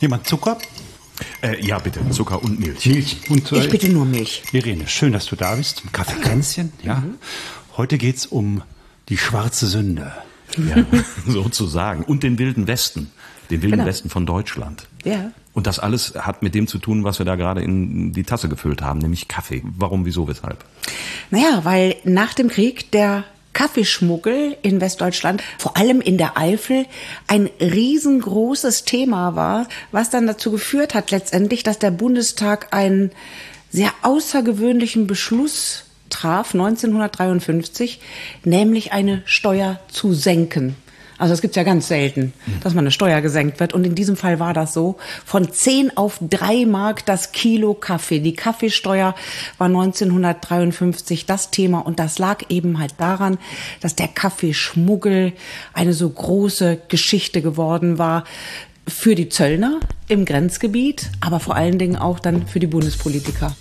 Jemand Zucker? Äh, ja, bitte. Zucker und Milch. Milch. Und, Ich bitte nur Milch. Irene, schön, dass du da bist. Zum Kaffeekränzchen. Ja. Heute geht's um die schwarze Sünde. Ja, sozusagen. Und den Wilden Westen. Den Wilden Genau. Westen von Deutschland. Ja. Und das alles hat mit dem zu tun, was wir da gerade in die Tasse gefüllt haben, nämlich Kaffee. Warum, wieso, weshalb? Naja, weil nach dem Krieg der Kaffeeschmuggel in Westdeutschland, vor allem in der Eifel, ein riesengroßes Thema war, was dann dazu geführt hat letztendlich, dass der Bundestag einen sehr außergewöhnlichen Beschluss traf, 1953, nämlich eine Steuer zu senken. Also das gibt's ja ganz selten, dass man eine Steuer gesenkt wird. Und in diesem Fall war das so. Von 10 auf 3 Mark das Kilo Kaffee. Die Kaffeesteuer war 1953 das Thema. Und das lag eben halt daran, dass der Kaffeeschmuggel eine so große Geschichte geworden war für die Zöllner im Grenzgebiet, aber vor allen Dingen auch dann für die Bundespolitiker.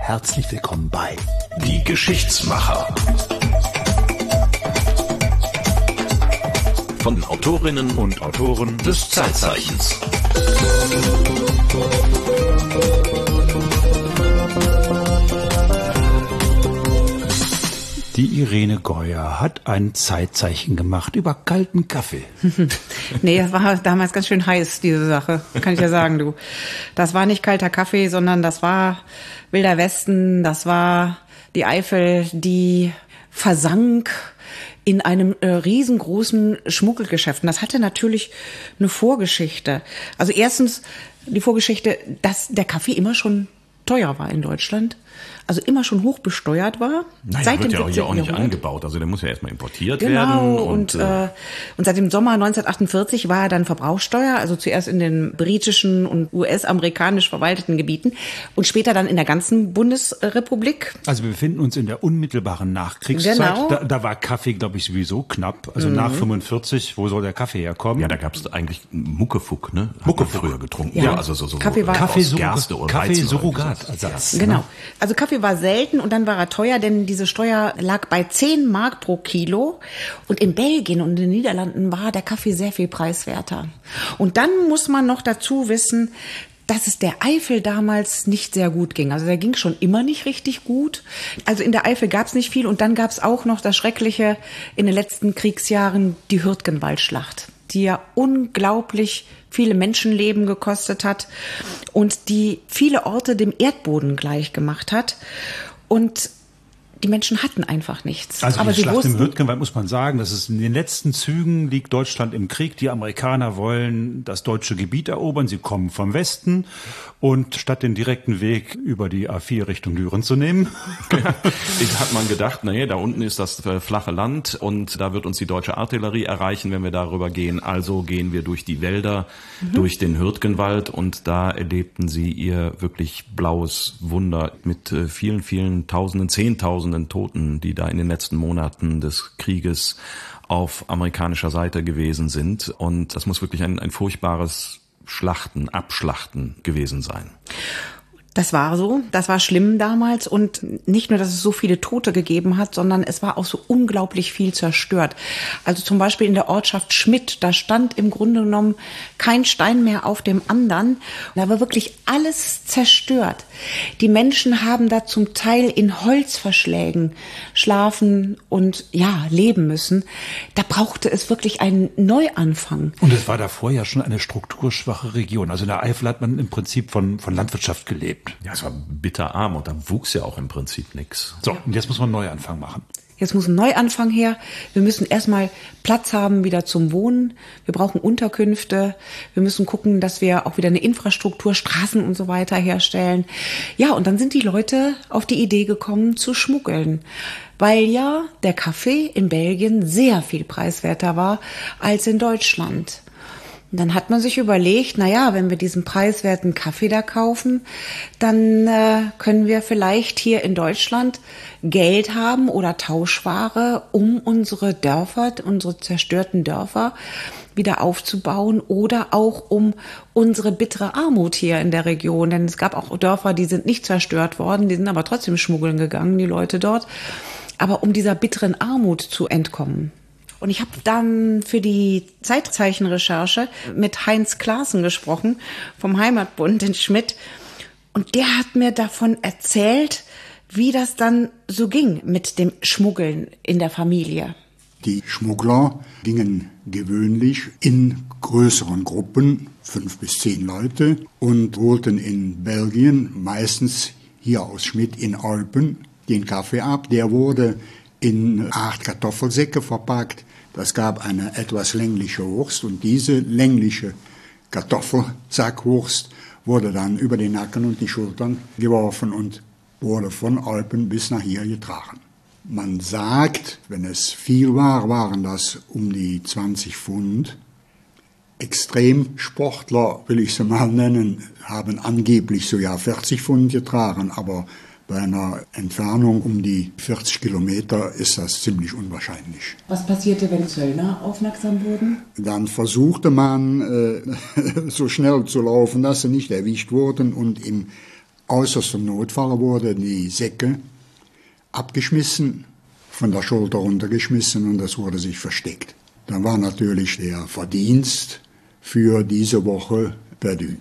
Herzlich willkommen bei Die Geschichtsmacher. Von den Autorinnen und Autoren des Zeitzeichens. Die Irene Geuer hat ein Zeitzeichen gemacht über kalten Kaffee. Nee, das war damals ganz schön heiß, diese Sache. Kann ich ja sagen, du. Das war nicht kalter Kaffee, sondern das war Wilder Westen, das war die Eifel, die versank in einem äh, riesengroßen Schmuggelgeschäft. Und das hatte natürlich eine Vorgeschichte. Also erstens die Vorgeschichte, dass der Kaffee immer schon teuer war in Deutschland. Also immer schon hoch besteuert war. Naja, seit wird dem ja auch hier 17. auch nicht Jahrhundert. angebaut. Also der muss ja erstmal importiert Genau, werden. und, äh, äh, und seit dem Sommer 1948 war dann Verbrauchssteuer, also zuerst in den britischen und US-amerikanisch verwalteten Gebieten und später dann in der ganzen Bundesrepublik. Also wir befinden uns in der unmittelbaren Nachkriegszeit. Genau. Da, da war Kaffee, glaube ich, sowieso knapp. Also nach 45, wo soll der Kaffee herkommen? ja, da gab es eigentlich Muckefuck, ne? Hat Muckefuck. früher getrunken. Ja. also so, so Kaffee war- Kaffee, aus Gerste und Kaffee oder Surrogatersatz. Genau. Also Kaffee war selten und dann war er teuer, denn diese Steuer lag bei 10 Mark pro Kilo. Und in Belgien und in den Niederlanden war der Kaffee sehr viel preiswerter. Und dann muss man noch dazu wissen, dass es der Eifel damals nicht sehr gut ging. Also der ging schon immer nicht richtig gut. Also in der Eifel gab es nicht viel und dann gab es auch noch das Schreckliche in den letzten Kriegsjahren, die Hürtgenwaldschlacht, die ja unglaublich viele Menschenleben gekostet hat und die viele Orte dem Erdboden gleich gemacht hat. Und die Menschen hatten einfach nichts. Also Aber die sie Schlacht im wussten, Hürtgenwald muss man sagen, dass es in den letzten Zügen liegt Deutschland im Krieg. Die Amerikaner wollen das deutsche Gebiet erobern. Sie kommen vom Westen und statt den direkten Weg über die A4 Richtung Düren zu nehmen, Ich hat man gedacht, naja, da unten ist das äh, flache Land und da wird uns die deutsche Artillerie erreichen, wenn wir darüber gehen. Also gehen wir durch die Wälder, durch den Hürtgenwald und da erlebten sie ihr wirklich blaues Wunder mit äh, vielen, vielen Tausenden, Zehntausenden Toten, die da in den letzten Monaten des Krieges auf amerikanischer Seite gewesen sind. Und das muss wirklich ein, ein furchtbares Schlachten, Abschlachten gewesen sein. Das war so, das war schlimm damals und nicht nur, dass es so viele Tote gegeben hat, sondern es war auch so unglaublich viel zerstört. Also zum Beispiel in der Ortschaft Schmidt, da stand im Grunde genommen kein Stein mehr auf dem anderen. Da war wirklich alles zerstört. Die Menschen haben da zum Teil in Holzverschlägen schlafen und ja, leben müssen. Da brauchte es wirklich einen Neuanfang. Und es war davor ja schon eine strukturschwache Region. Also in der Eifel hat man im Prinzip von, von Landwirtschaft gelebt. Ja, es war bitterarm und da wuchs ja auch im Prinzip nichts. So, und jetzt muss man einen Neuanfang machen. Jetzt muss ein Neuanfang her. Wir müssen erstmal Platz haben wieder zum Wohnen. Wir brauchen Unterkünfte. Wir müssen gucken, dass wir auch wieder eine Infrastruktur, Straßen und so weiter herstellen. Ja, und dann sind die Leute auf die Idee gekommen zu schmuggeln. Weil ja der Kaffee in Belgien sehr viel preiswerter war als in Deutschland. Und dann hat man sich überlegt, na ja, wenn wir diesen preiswerten Kaffee da kaufen, dann äh, können wir vielleicht hier in Deutschland Geld haben oder Tauschware, um unsere Dörfer, unsere zerstörten Dörfer wieder aufzubauen oder auch um unsere bittere Armut hier in der Region. Denn es gab auch Dörfer, die sind nicht zerstört worden, die sind aber trotzdem schmuggeln gegangen, die Leute dort. Aber um dieser bitteren Armut zu entkommen. Und ich habe dann für die Zeitzeichenrecherche mit Heinz Klaassen gesprochen vom Heimatbund in Schmidt. Und der hat mir davon erzählt, wie das dann so ging mit dem Schmuggeln in der Familie. Die Schmuggler gingen gewöhnlich in größeren Gruppen, fünf bis zehn Leute, und holten in Belgien, meistens hier aus Schmidt in Alpen, den Kaffee ab. Der wurde in acht Kartoffelsäcke verpackt. Das gab eine etwas längliche Wurst und diese längliche Kartoffelsackwurst wurde dann über den Nacken und die Schultern geworfen und wurde von Alpen bis nach hier getragen. Man sagt, wenn es viel war, waren das um die 20 Pfund. Extremsportler, will ich sie mal nennen, haben angeblich so ja 40 Pfund getragen, aber bei einer Entfernung um die 40 Kilometer ist das ziemlich unwahrscheinlich. Was passierte, wenn Zöllner aufmerksam wurden? Dann versuchte man, äh, so schnell zu laufen, dass sie nicht erwischt wurden und im äußersten Notfall wurden die Säcke abgeschmissen, von der Schulter runtergeschmissen und das wurde sich versteckt. Dann war natürlich der Verdienst für diese Woche perdu.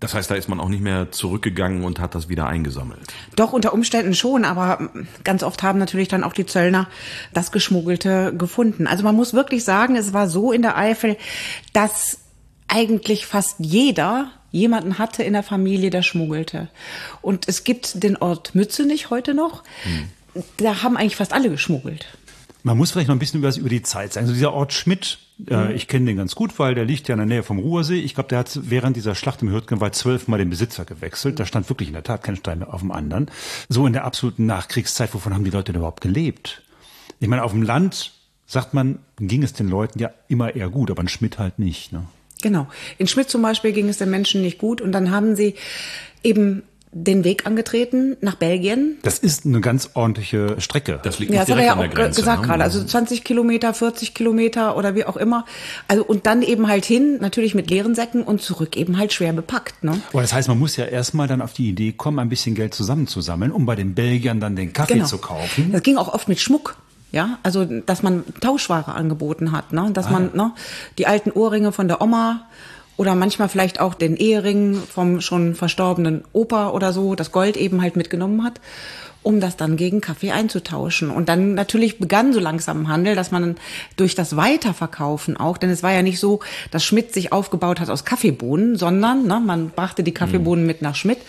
Das heißt, da ist man auch nicht mehr zurückgegangen und hat das wieder eingesammelt. Doch, unter Umständen schon, aber ganz oft haben natürlich dann auch die Zöllner das Geschmuggelte gefunden. Also man muss wirklich sagen, es war so in der Eifel, dass eigentlich fast jeder jemanden hatte in der Familie, der schmuggelte. Und es gibt den Ort Mützenich heute noch. Hm. Da haben eigentlich fast alle geschmuggelt. Man muss vielleicht noch ein bisschen über, über die Zeit sagen. Also dieser Ort Schmidt, äh, mhm. ich kenne den ganz gut, weil der liegt ja in der Nähe vom Ruhrsee. Ich glaube, der hat während dieser Schlacht im Hürtgenwald zwölfmal den Besitzer gewechselt. Da stand wirklich in der Tat kein Stein auf dem anderen. So in der absoluten Nachkriegszeit, wovon haben die Leute denn überhaupt gelebt? Ich meine, auf dem Land, sagt man, ging es den Leuten ja immer eher gut, aber in Schmidt halt nicht. Ne? Genau. In Schmidt zum Beispiel ging es den Menschen nicht gut und dann haben sie eben den Weg angetreten nach Belgien. Das ist eine ganz ordentliche Strecke. Das liegt nicht ja, das direkt hat er ja auch Grenze, gesagt ne? gerade. Also 20 Kilometer, 40 Kilometer oder wie auch immer. Also und dann eben halt hin, natürlich mit leeren Säcken und zurück eben halt schwer bepackt. Ne? Aber das heißt, man muss ja erstmal dann auf die Idee kommen, ein bisschen Geld zusammenzusammeln, um bei den Belgiern dann den Kaffee genau. zu kaufen. Das ging auch oft mit Schmuck. Ja, also dass man Tauschware angeboten hat, ne? dass ah, man ne, die alten Ohrringe von der Oma oder manchmal vielleicht auch den Ehering vom schon verstorbenen Opa oder so, das Gold eben halt mitgenommen hat, um das dann gegen Kaffee einzutauschen. Und dann natürlich begann so langsam ein Handel, dass man durch das Weiterverkaufen auch, denn es war ja nicht so, dass Schmidt sich aufgebaut hat aus Kaffeebohnen, sondern ne, man brachte die Kaffeebohnen mhm. mit nach Schmidt.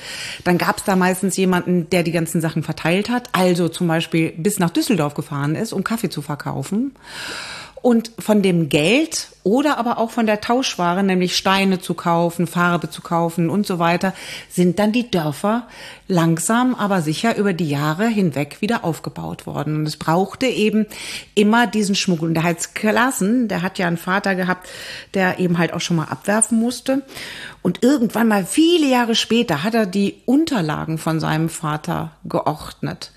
Dann gab es da meistens jemanden, der die ganzen Sachen verteilt hat, also zum Beispiel bis nach Düsseldorf gefahren ist, um Kaffee zu verkaufen. Und von dem Geld oder aber auch von der Tauschware, nämlich Steine zu kaufen, Farbe zu kaufen und so weiter, sind dann die Dörfer langsam, aber sicher über die Jahre hinweg wieder aufgebaut worden. Und es brauchte eben immer diesen Schmuggel. Und der Heiz Klassen, der hat ja einen Vater gehabt, der eben halt auch schon mal abwerfen musste. Und irgendwann mal viele Jahre später hat er die Unterlagen von seinem Vater geordnet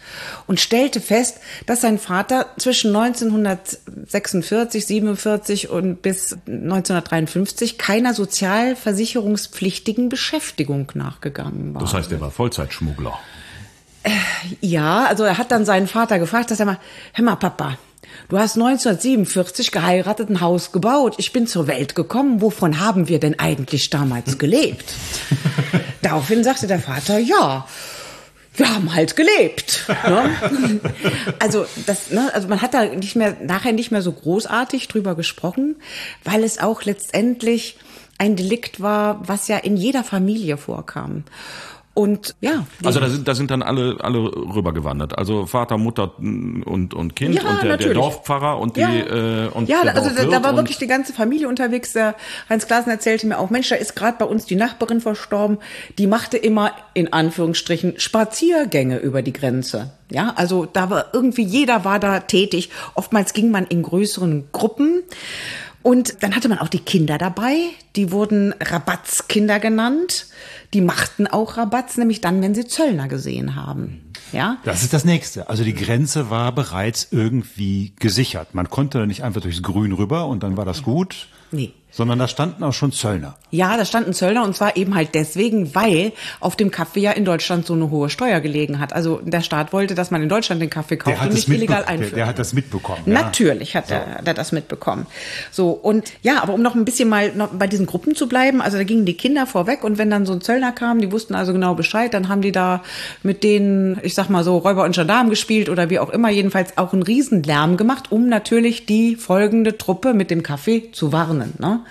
und stellte fest, dass sein Vater zwischen 1946, 47 und bis 1953 keiner sozialversicherungspflichtigen Beschäftigung nachgegangen war. Das heißt, er war Vollzeitschmuggler. Äh, ja, also er hat dann seinen Vater gefragt, dass er mal, hör mal, Papa, Du hast 1947 geheiratet, ein Haus gebaut. Ich bin zur Welt gekommen. Wovon haben wir denn eigentlich damals gelebt? Daraufhin sagte der Vater, ja, wir haben halt gelebt. Ne? Also das, ne, also man hat da nicht mehr nachher nicht mehr so großartig drüber gesprochen, weil es auch letztendlich ein Delikt war, was ja in jeder Familie vorkam. Und ja. Also da sind, da sind dann alle, alle rübergewandert. Also Vater, Mutter und, und Kind ja, und der, der Dorfpfarrer und die ja. äh, und Ja, also da, da war wirklich die ganze Familie unterwegs. Der Heinz Klasen erzählte mir auch, Mensch, da ist gerade bei uns die Nachbarin verstorben. Die machte immer in Anführungsstrichen Spaziergänge über die Grenze. Ja, also da war irgendwie jeder war da tätig. Oftmals ging man in größeren Gruppen. Und dann hatte man auch die Kinder dabei, die wurden Rabatzkinder genannt. Die machten auch Rabatz, nämlich dann, wenn sie Zöllner gesehen haben. Ja? Das ist das nächste. Also die Grenze war bereits irgendwie gesichert. Man konnte nicht einfach durchs Grün rüber und dann war das gut. Nee. Sondern da standen auch schon Zöllner. Ja, da standen Zöllner und zwar eben halt deswegen, weil auf dem Kaffee ja in Deutschland so eine hohe Steuer gelegen hat. Also der Staat wollte, dass man in Deutschland den Kaffee kauft und nicht illegal einführt. Der, der, hat das mitbekommen. Ja. Natürlich hat, so. er, hat er das mitbekommen. So und ja, aber um noch ein bisschen mal noch bei diesen Gruppen zu bleiben, also da gingen die Kinder vorweg und wenn dann so ein Zöllner kam, die wussten also genau Bescheid, dann haben die da mit denen, ich sag mal so Räuber und Gendarmen gespielt oder wie auch immer, jedenfalls auch einen Riesenlärm gemacht, um natürlich die folgende Truppe mit dem Kaffee zu warnen. Ne?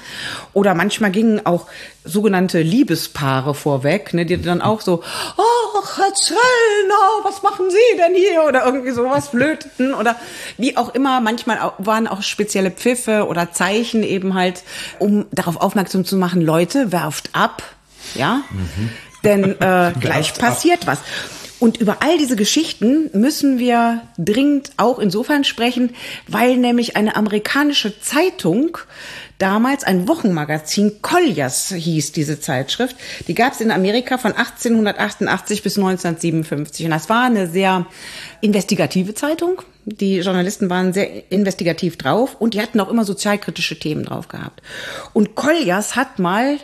Oder manchmal gingen auch sogenannte Liebespaare vorweg, ne, die dann auch so, ach, Herr Zöllner, was machen Sie denn hier? Oder irgendwie sowas flöteten oder wie auch immer. Manchmal waren auch spezielle Pfiffe oder Zeichen eben halt, um darauf aufmerksam zu machen, Leute, werft ab, ja, mhm. denn äh, gleich passiert was. Und über all diese Geschichten müssen wir dringend auch insofern sprechen, weil nämlich eine amerikanische Zeitung damals ein Wochenmagazin, Colliers hieß diese Zeitschrift, die gab es in Amerika von 1888 bis 1957. Und das war eine sehr investigative Zeitung. Die Journalisten waren sehr investigativ drauf und die hatten auch immer sozialkritische Themen drauf gehabt. Und Colliers hat mal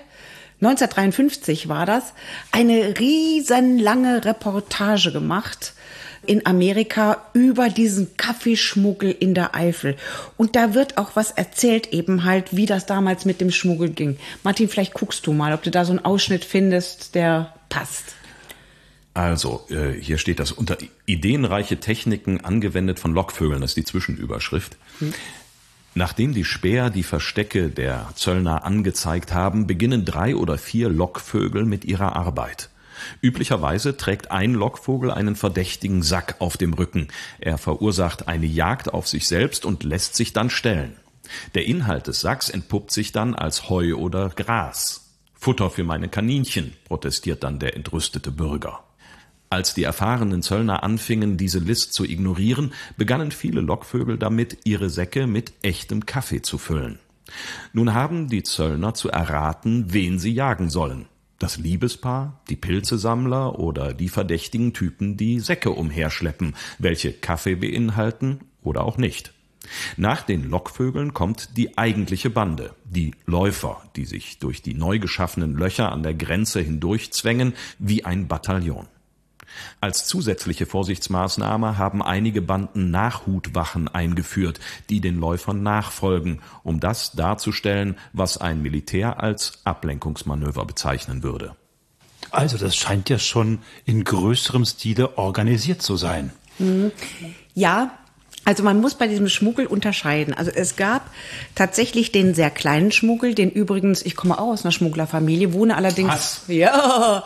1953 war das, eine riesenlange Reportage gemacht in Amerika über diesen Kaffeeschmuggel in der Eifel. Und da wird auch was erzählt, eben halt, wie das damals mit dem Schmuggel ging. Martin, vielleicht guckst du mal, ob du da so einen Ausschnitt findest, der passt. Also, äh, hier steht das unter ideenreiche Techniken angewendet von Lockvögeln, das ist die Zwischenüberschrift. Hm. Nachdem die Späher die Verstecke der Zöllner angezeigt haben, beginnen drei oder vier Lockvögel mit ihrer Arbeit. Üblicherweise trägt ein Lockvogel einen verdächtigen Sack auf dem Rücken. Er verursacht eine Jagd auf sich selbst und lässt sich dann stellen. Der Inhalt des Sacks entpuppt sich dann als Heu oder Gras. Futter für meine Kaninchen, protestiert dann der entrüstete Bürger. Als die erfahrenen Zöllner anfingen, diese List zu ignorieren, begannen viele Lockvögel damit, ihre Säcke mit echtem Kaffee zu füllen. Nun haben die Zöllner zu erraten, wen sie jagen sollen. Das Liebespaar, die Pilzesammler oder die verdächtigen Typen, die Säcke umherschleppen, welche Kaffee beinhalten oder auch nicht. Nach den Lockvögeln kommt die eigentliche Bande, die Läufer, die sich durch die neu geschaffenen Löcher an der Grenze hindurchzwängen wie ein Bataillon. Als zusätzliche Vorsichtsmaßnahme haben einige Banden Nachhutwachen eingeführt, die den Läufern nachfolgen, um das darzustellen, was ein Militär als Ablenkungsmanöver bezeichnen würde. Also das scheint ja schon in größerem Stile organisiert zu sein. Mhm. Ja, also man muss bei diesem Schmuggel unterscheiden. Also es gab tatsächlich den sehr kleinen Schmuggel, den übrigens, ich komme auch aus einer Schmugglerfamilie, wohne allerdings, Was? ja,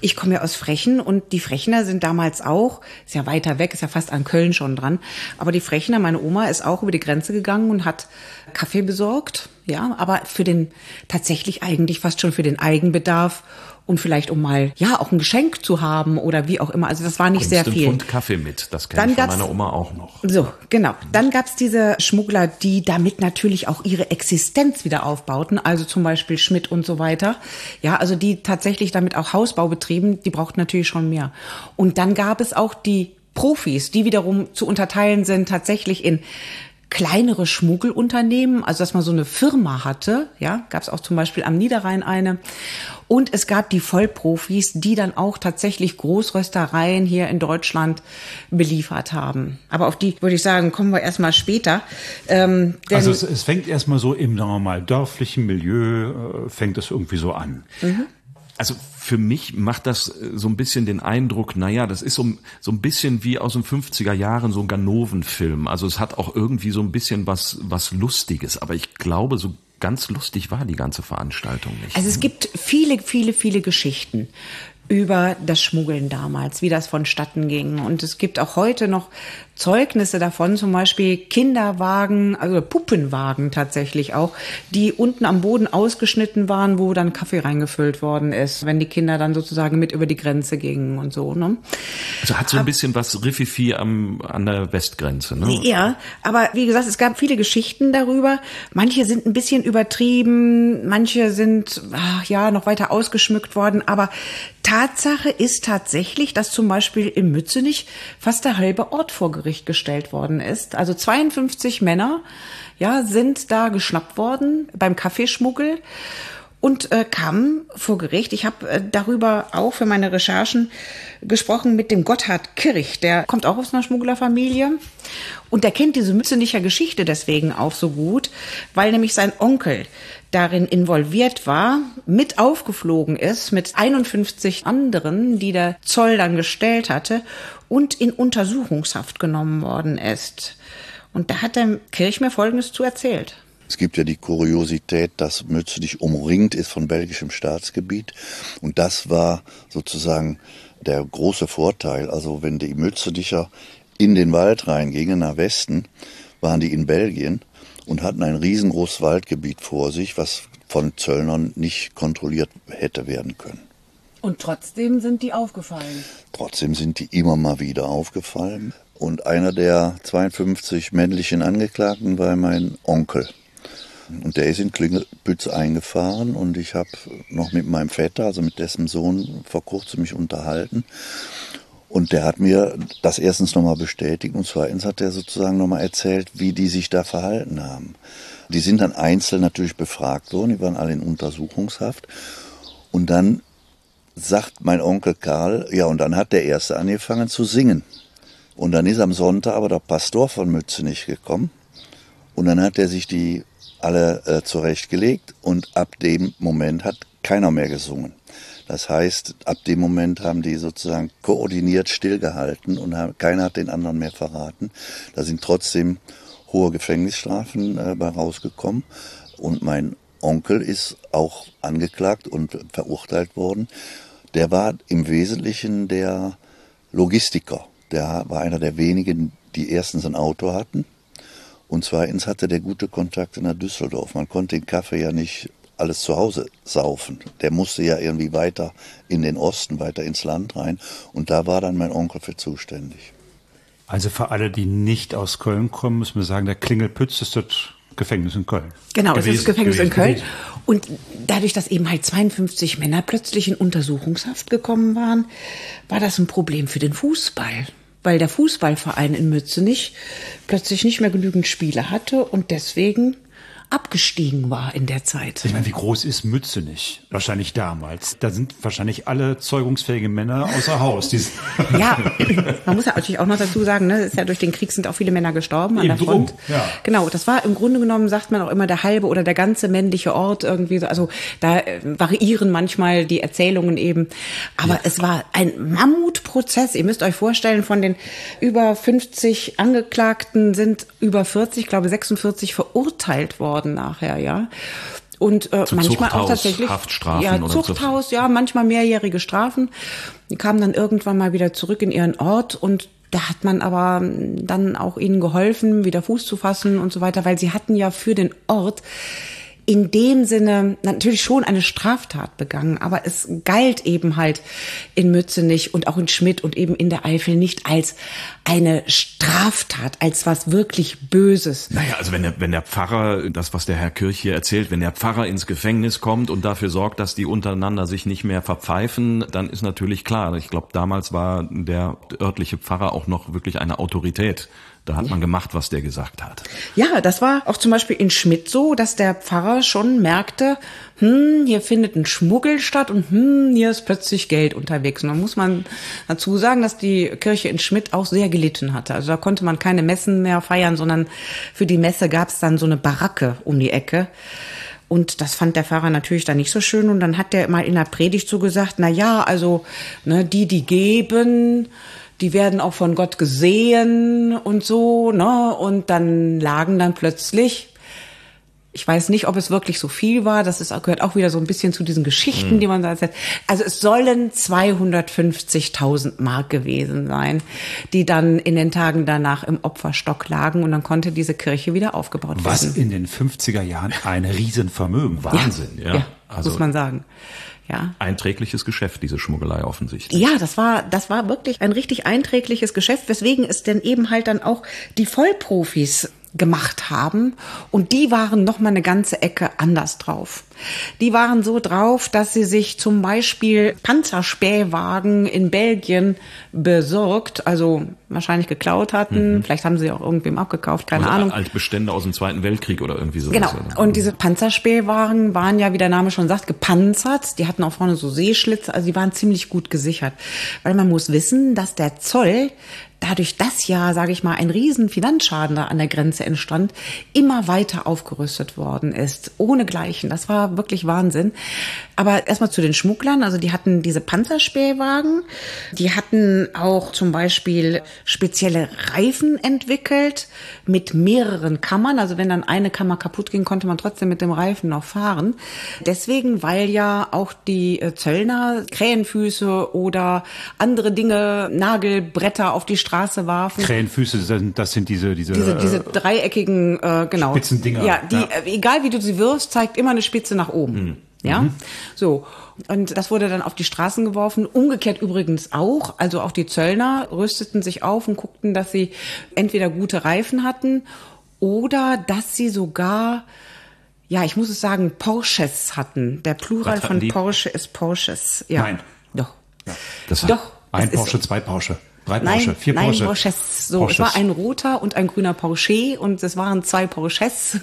ich komme ja aus Frechen und die Frechner sind damals auch, ist ja weiter weg, ist ja fast an Köln schon dran, aber die Frechner, meine Oma ist auch über die Grenze gegangen und hat Kaffee besorgt, ja, aber für den, tatsächlich eigentlich fast schon für den Eigenbedarf und vielleicht um mal ja auch ein Geschenk zu haben oder wie auch immer. Also das war nicht Bringst sehr viel. Pfund Kaffee mit, das kenne ich von meiner Oma auch noch. So, genau. Dann gab's diese Schmuggler, die damit natürlich auch ihre Existenz wieder aufbauten, also zum Beispiel Schmidt und so weiter. Ja, also die tatsächlich damit auch Hausbau betrieben, die brauchten natürlich schon mehr. Und dann gab es auch die Profis, die wiederum zu unterteilen sind tatsächlich in kleinere Schmuggelunternehmen, also dass man so eine Firma hatte, ja, gab es auch zum Beispiel am Niederrhein eine. Und es gab die Vollprofis, die dann auch tatsächlich Großröstereien hier in Deutschland beliefert haben. Aber auf die würde ich sagen, kommen wir erstmal später. Ähm, also es, es fängt erstmal so im, sagen wir mal, dörflichen Milieu, äh, fängt es irgendwie so an. Mhm. Also für mich macht das äh, so ein bisschen den Eindruck, naja, das ist so, so ein bisschen wie aus den 50er Jahren so ein Ganoven-Film. Also es hat auch irgendwie so ein bisschen was, was Lustiges. Aber ich glaube, so ganz lustig war die ganze Veranstaltung nicht. Also es gibt viele, viele, viele Geschichten über das Schmuggeln damals, wie das vonstatten ging. Und es gibt auch heute noch Zeugnisse davon, zum Beispiel Kinderwagen, also Puppenwagen tatsächlich auch, die unten am Boden ausgeschnitten waren, wo dann Kaffee reingefüllt worden ist, wenn die Kinder dann sozusagen mit über die Grenze gingen und so. Ne? Also hat so ein bisschen was Riffifi am, an der Westgrenze. Ne? Ja, aber wie gesagt, es gab viele Geschichten darüber. Manche sind ein bisschen übertrieben, manche sind ach, ja noch weiter ausgeschmückt worden, aber Tatsache ist tatsächlich, dass zum Beispiel in Mützenich fast der halbe Ort vor Gericht gestellt worden ist. Also 52 Männer, ja, sind da geschnappt worden beim Kaffeeschmuggel und äh, kam vor Gericht. Ich habe äh, darüber auch für meine Recherchen gesprochen mit dem Gotthard Kirch. Der kommt auch aus einer Schmugglerfamilie und der kennt diese Mützenicher Geschichte deswegen auch so gut, weil nämlich sein Onkel darin involviert war, mit aufgeflogen ist mit 51 anderen, die der Zoll dann gestellt hatte und in Untersuchungshaft genommen worden ist. Und da hat der Kirch mir Folgendes zu erzählt. Es gibt ja die Kuriosität, dass Mützenich umringt ist von belgischem Staatsgebiet. Und das war sozusagen der große Vorteil. Also wenn die Mützenicher in den Wald reingingen, nach Westen, waren die in Belgien und hatten ein riesengroßes Waldgebiet vor sich, was von Zöllnern nicht kontrolliert hätte werden können. Und trotzdem sind die aufgefallen. Trotzdem sind die immer mal wieder aufgefallen. Und einer der 52 männlichen Angeklagten war mein Onkel. Und der ist in Klingelbütz eingefahren und ich habe noch mit meinem Vetter, also mit dessen Sohn, vor kurzem mich unterhalten. Und der hat mir das erstens nochmal bestätigt und zweitens hat er sozusagen nochmal erzählt, wie die sich da verhalten haben. Die sind dann einzeln natürlich befragt worden, die waren alle in Untersuchungshaft. Und dann sagt mein Onkel Karl, ja, und dann hat der Erste angefangen zu singen. Und dann ist am Sonntag aber der Pastor von Mützenich gekommen. Und dann hat er sich die alle äh, zurechtgelegt und ab dem Moment hat keiner mehr gesungen. Das heißt, ab dem Moment haben die sozusagen koordiniert stillgehalten und haben, keiner hat den anderen mehr verraten. Da sind trotzdem hohe Gefängnisstrafen äh, bei rausgekommen. Und mein Onkel ist auch angeklagt und verurteilt worden. Der war im Wesentlichen der Logistiker. Der war einer der wenigen, die erstens ein Auto hatten und zweitens hatte der gute Kontakte nach Düsseldorf. Man konnte den Kaffee ja nicht alles zu Hause saufen. Der musste ja irgendwie weiter in den Osten, weiter ins Land rein. Und da war dann mein Onkel für zuständig. Also für alle, die nicht aus Köln kommen, müssen wir sagen, der Klingelpütz ist das Gefängnis in Köln. Genau, das ist das Gefängnis gewesen, in Köln. Gewesen. Und dadurch, dass eben halt 52 Männer plötzlich in Untersuchungshaft gekommen waren, war das ein Problem für den Fußball weil der Fußballverein in Mützenich plötzlich nicht mehr genügend Spiele hatte und deswegen abgestiegen war in der Zeit. Ich meine, wie groß ist Mützenich? Wahrscheinlich damals. Da sind wahrscheinlich alle zeugungsfähige Männer außer Haus. ja, man muss ja natürlich auch noch dazu sagen, ne, ist ja durch den Krieg sind auch viele Männer gestorben an Eben der Front. Ja. Genau, das war im Grunde genommen, sagt man auch immer, der halbe oder der ganze männliche Ort irgendwie so. Also da äh, variieren manchmal die Erzählungen eben. Aber ja. es war ein Mammutprozess. Ihr müsst euch vorstellen, von den über 50 Angeklagten sind über 40, glaube 46 verurteilt worden worden nachher, ja. Und äh, manchmal Zuchthaus, auch tatsächlich Haftstrafen ja, Zuchthaus, ja, manchmal mehrjährige Strafen. Die kamen dann irgendwann mal wieder zurück in ihren Ort und da hat man aber dann auch ihnen geholfen, wieder Fuß zu fassen und so weiter, weil sie hatten ja für den Ort in dem Sinne natürlich schon eine Straftat begangen, aber es galt eben halt in Mützenich und auch in Schmidt und eben in der Eifel nicht als eine Straftat, als was wirklich Böses. Naja, also wenn der, wenn der Pfarrer, das was der Herr Kirch hier erzählt, wenn der Pfarrer ins Gefängnis kommt und dafür sorgt, dass die untereinander sich nicht mehr verpfeifen, dann ist natürlich klar. Ich glaube, damals war der örtliche Pfarrer auch noch wirklich eine Autorität da hat man gemacht, was der gesagt hat. Ja, das war auch zum Beispiel in Schmidt so, dass der Pfarrer schon merkte, hm, hier findet ein Schmuggel statt und hm, hier ist plötzlich Geld unterwegs. Und da muss man dazu sagen, dass die Kirche in Schmidt auch sehr gelitten hatte. Also da konnte man keine Messen mehr feiern, sondern für die Messe gab es dann so eine Baracke um die Ecke. Und das fand der Pfarrer natürlich dann nicht so schön. Und dann hat der mal in der Predigt so gesagt, na ja, also ne, die, die geben, die werden auch von Gott gesehen und so, ne? Und dann lagen dann plötzlich ich weiß nicht, ob es wirklich so viel war. Das ist, gehört auch wieder so ein bisschen zu diesen Geschichten, mhm. die man da erzählt. Also es sollen 250.000 Mark gewesen sein, die dann in den Tagen danach im Opferstock lagen und dann konnte diese Kirche wieder aufgebaut Was werden. Was in den 50er Jahren ein Riesenvermögen. Wahnsinn, ja. ja, ja also muss man sagen. Ja. Einträgliches Geschäft, diese Schmuggelei offensichtlich. Ja, das war, das war wirklich ein richtig einträgliches Geschäft, weswegen es denn eben halt dann auch die Vollprofis gemacht haben und die waren noch mal eine ganze Ecke anders drauf. Die waren so drauf, dass sie sich zum Beispiel Panzerspähwagen in Belgien besorgt, also wahrscheinlich geklaut hatten. Mhm. Vielleicht haben sie auch irgendwem abgekauft, keine also Ahnung. Altbestände aus dem Zweiten Weltkrieg oder irgendwie so. Genau. Und diese Panzerspähwagen waren ja, wie der Name schon sagt, gepanzert. Die hatten auch vorne so Seeschlitze, also die waren ziemlich gut gesichert. Weil man muss wissen, dass der Zoll dadurch, dass ja, sage ich mal, ein riesen Finanzschaden da an der Grenze entstand, immer weiter aufgerüstet worden ist, ohne Gleichen. Das war wirklich Wahnsinn. Aber erstmal zu den Schmugglern, also die hatten diese Panzerspähwagen, die hatten auch zum Beispiel spezielle Reifen entwickelt mit mehreren Kammern. Also wenn dann eine Kammer kaputt ging, konnte man trotzdem mit dem Reifen noch fahren. Deswegen, weil ja auch die äh, Zöllner Krähenfüße oder andere Dinge, Nagelbretter auf die Straße warfen. Krähenfüße, das sind diese diese diese, diese äh, dreieckigen äh, genau Spitzendinger. Ja, die ja. Äh, egal wie du sie wirfst, zeigt immer eine Spitze nach oben. Mhm. Ja, mhm. so. Und das wurde dann auf die Straßen geworfen. Umgekehrt übrigens auch. Also auch die Zöllner rüsteten sich auf und guckten, dass sie entweder gute Reifen hatten oder dass sie sogar ja, ich muss es sagen, Porsches hatten. Der Plural von die? Porsche ist Porsches. Ja. Nein. Doch. Ja. Das Doch. Ein Porsche, zwei Porsche. Drei Porsche, nein, vier Porsche. Nein, Porsches. So, Porsches. es war ein roter und ein grüner Porsche und es waren zwei Porsches.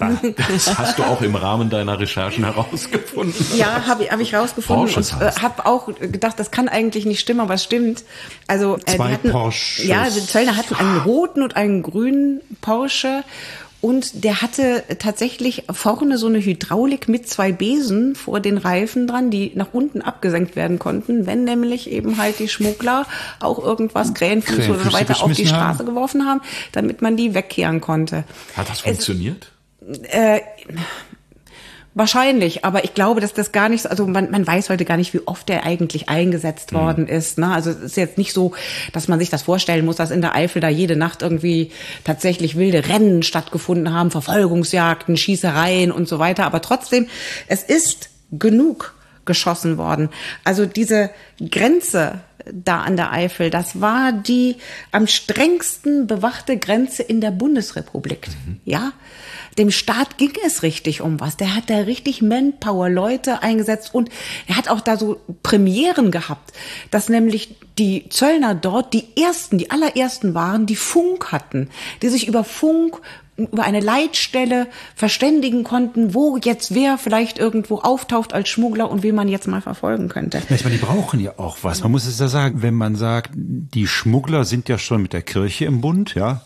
Das hast du auch im Rahmen deiner Recherchen herausgefunden. Ja, habe hab ich herausgefunden Porsches und äh, habe auch gedacht, das kann eigentlich nicht stimmen, aber es stimmt. Also äh, zwei die hatten, Porsches. Ja, die Zöllner hatten einen roten und einen grünen Porsche und der hatte tatsächlich vorne so eine Hydraulik mit zwei Besen vor den Reifen dran, die nach unten abgesenkt werden konnten, wenn nämlich eben halt die Schmuggler auch irgendwas Krähenfüße, Krähenfüße oder weiter auf die Straße haben. geworfen haben, damit man die wegkehren konnte. Hat das funktioniert? Es, äh, Wahrscheinlich, aber ich glaube, dass das gar nicht, also man, man weiß heute gar nicht, wie oft der eigentlich eingesetzt mhm. worden ist. Ne? Also es ist jetzt nicht so, dass man sich das vorstellen muss, dass in der Eifel da jede Nacht irgendwie tatsächlich wilde Rennen stattgefunden haben, Verfolgungsjagden, Schießereien und so weiter. Aber trotzdem, es ist genug geschossen worden. Also diese Grenze da an der Eifel, das war die am strengsten bewachte Grenze in der Bundesrepublik. Mhm. Ja, dem Staat ging es richtig um was. Der hat da richtig Manpower, Leute eingesetzt und er hat auch da so Premieren gehabt, dass nämlich die Zöllner dort die ersten, die allerersten waren, die Funk hatten, die sich über Funk über eine Leitstelle verständigen konnten, wo jetzt wer vielleicht irgendwo auftaucht als Schmuggler und wen man jetzt mal verfolgen könnte. Ich meine, die brauchen ja auch was. Man muss es ja sagen, wenn man sagt, die Schmuggler sind ja schon mit der Kirche im Bund, ja,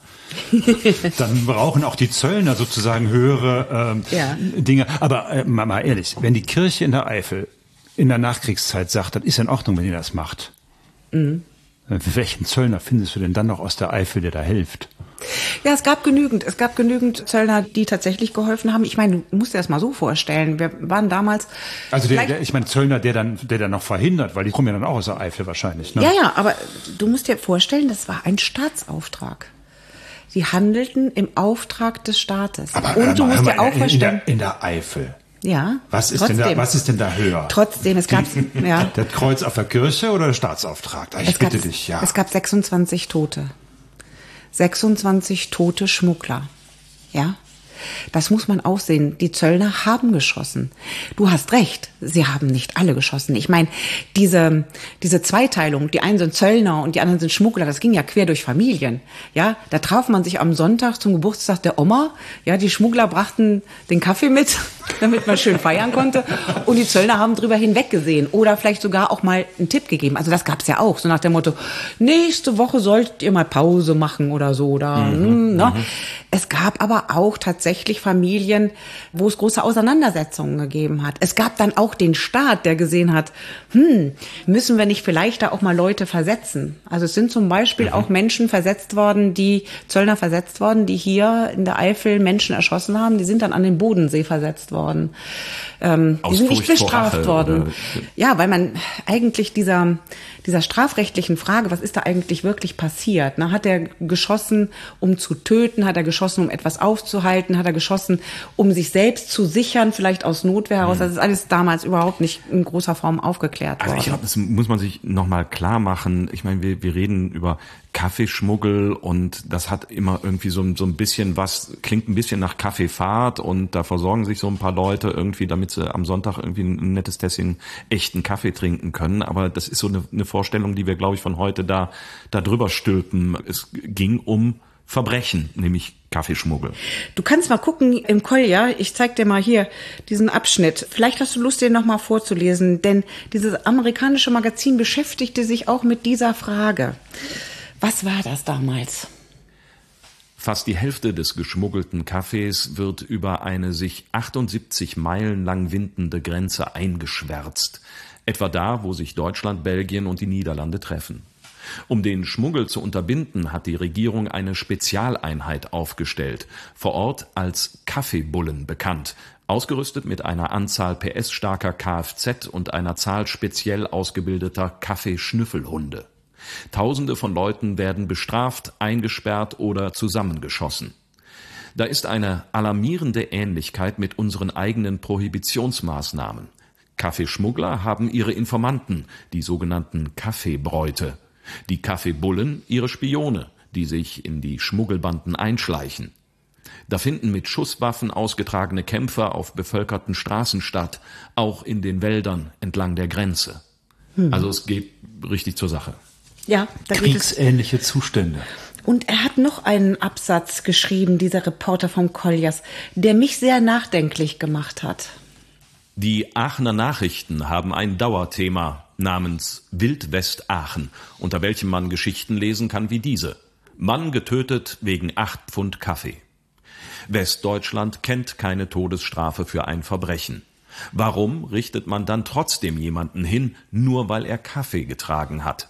dann brauchen auch die Zöllner sozusagen höhere ähm, ja. Dinge. Aber äh, mal, ehrlich, wenn die Kirche in der Eifel in der Nachkriegszeit sagt, das ist in Ordnung, wenn ihr das macht. Mhm. Welchen Zöllner findest du denn dann noch aus der Eifel, der da hilft? Ja, es gab genügend. Es gab genügend Zöllner, die tatsächlich geholfen haben. Ich meine, du musst dir das mal so vorstellen. Wir waren damals. Also der, der, ich meine Zöllner, der dann, der dann noch verhindert, weil die kommen ja dann auch aus der Eifel wahrscheinlich. Ne? Ja, ja, aber du musst dir vorstellen, das war ein Staatsauftrag. Sie handelten im Auftrag des Staates. Aber Und du musst dir auch verstehen. In der, in der Eifel. Ja. Was ist trotzdem. denn da, was ist denn da höher? Trotzdem, es gab, ja. Das Kreuz auf der Kirche oder der Staatsauftrag? Ich es bitte dich, ja. Es gab 26 Tote. 26 tote Schmuggler. Ja. Das muss man auch sehen. Die Zöllner haben geschossen. Du hast recht, sie haben nicht alle geschossen. Ich meine, diese, diese Zweiteilung, die einen sind Zöllner und die anderen sind Schmuggler, das ging ja quer durch Familien. Ja, da traf man sich am Sonntag zum Geburtstag der Oma. Ja, die Schmuggler brachten den Kaffee mit, damit man schön feiern konnte. Und die Zöllner haben drüber hinweggesehen oder vielleicht sogar auch mal einen Tipp gegeben. Also das gab's ja auch, so nach dem Motto, nächste Woche solltet ihr mal Pause machen oder so. Oder, mhm, ne? Mhm. Es gab aber auch tatsächlich Familien, wo es große Auseinandersetzungen gegeben hat. Es gab dann auch den Staat, der gesehen hat, hm, müssen wir nicht vielleicht da auch mal Leute versetzen? Also es sind zum Beispiel mhm. auch Menschen versetzt worden, die Zöllner versetzt worden, die hier in der Eifel Menschen erschossen haben. Die sind dann an den Bodensee versetzt worden. Ähm, die sind nicht bestraft worden. Oder? Ja, weil man eigentlich dieser dieser strafrechtlichen Frage, was ist da eigentlich wirklich passiert? Ne? Hat er geschossen, um zu töten? Hat er geschossen, um etwas aufzuhalten? Hat er geschossen, um sich selbst zu sichern, vielleicht aus Notwehr heraus? Mhm. Das ist alles damals überhaupt nicht in großer Form aufgeklärt also worden. Also ich glaube, das muss man sich nochmal klar machen. Ich meine, wir, wir reden über Kaffeeschmuggel und das hat immer irgendwie so, so ein bisschen was, klingt ein bisschen nach Kaffeefahrt und da versorgen sich so ein paar Leute irgendwie, damit sie am Sonntag irgendwie ein nettes Tässchen echten Kaffee trinken können. Aber das ist so eine, eine Vorstellung, die wir, glaube ich, von heute da, da drüber stülpen. Es ging um Verbrechen, nämlich Kaffeeschmuggel. Du kannst mal gucken im Kolja, ich zeig dir mal hier diesen Abschnitt. Vielleicht hast du Lust, den nochmal vorzulesen, denn dieses amerikanische Magazin beschäftigte sich auch mit dieser Frage. Was war das damals? Fast die Hälfte des geschmuggelten Kaffees wird über eine sich 78 Meilen lang windende Grenze eingeschwärzt, etwa da, wo sich Deutschland, Belgien und die Niederlande treffen. Um den Schmuggel zu unterbinden, hat die Regierung eine Spezialeinheit aufgestellt, vor Ort als Kaffeebullen bekannt, ausgerüstet mit einer Anzahl PS-starker Kfz und einer Zahl speziell ausgebildeter Kaffeeschnüffelhunde. Tausende von Leuten werden bestraft, eingesperrt oder zusammengeschossen. Da ist eine alarmierende Ähnlichkeit mit unseren eigenen Prohibitionsmaßnahmen. Kaffeeschmuggler haben ihre Informanten, die sogenannten Kaffeebräute. Die Kaffeebullen ihre Spione, die sich in die Schmuggelbanden einschleichen. Da finden mit Schusswaffen ausgetragene Kämpfer auf bevölkerten Straßen statt, auch in den Wäldern entlang der Grenze. Hm. Also es geht richtig zur Sache. Ja, da Kriegsähnliche Zustände. Und er hat noch einen Absatz geschrieben, dieser Reporter vom Koljas, der mich sehr nachdenklich gemacht hat. Die Aachener Nachrichten haben ein Dauerthema namens Wildwest Aachen, unter welchem man Geschichten lesen kann wie diese. Mann getötet wegen acht Pfund Kaffee. Westdeutschland kennt keine Todesstrafe für ein Verbrechen. Warum richtet man dann trotzdem jemanden hin, nur weil er Kaffee getragen hat?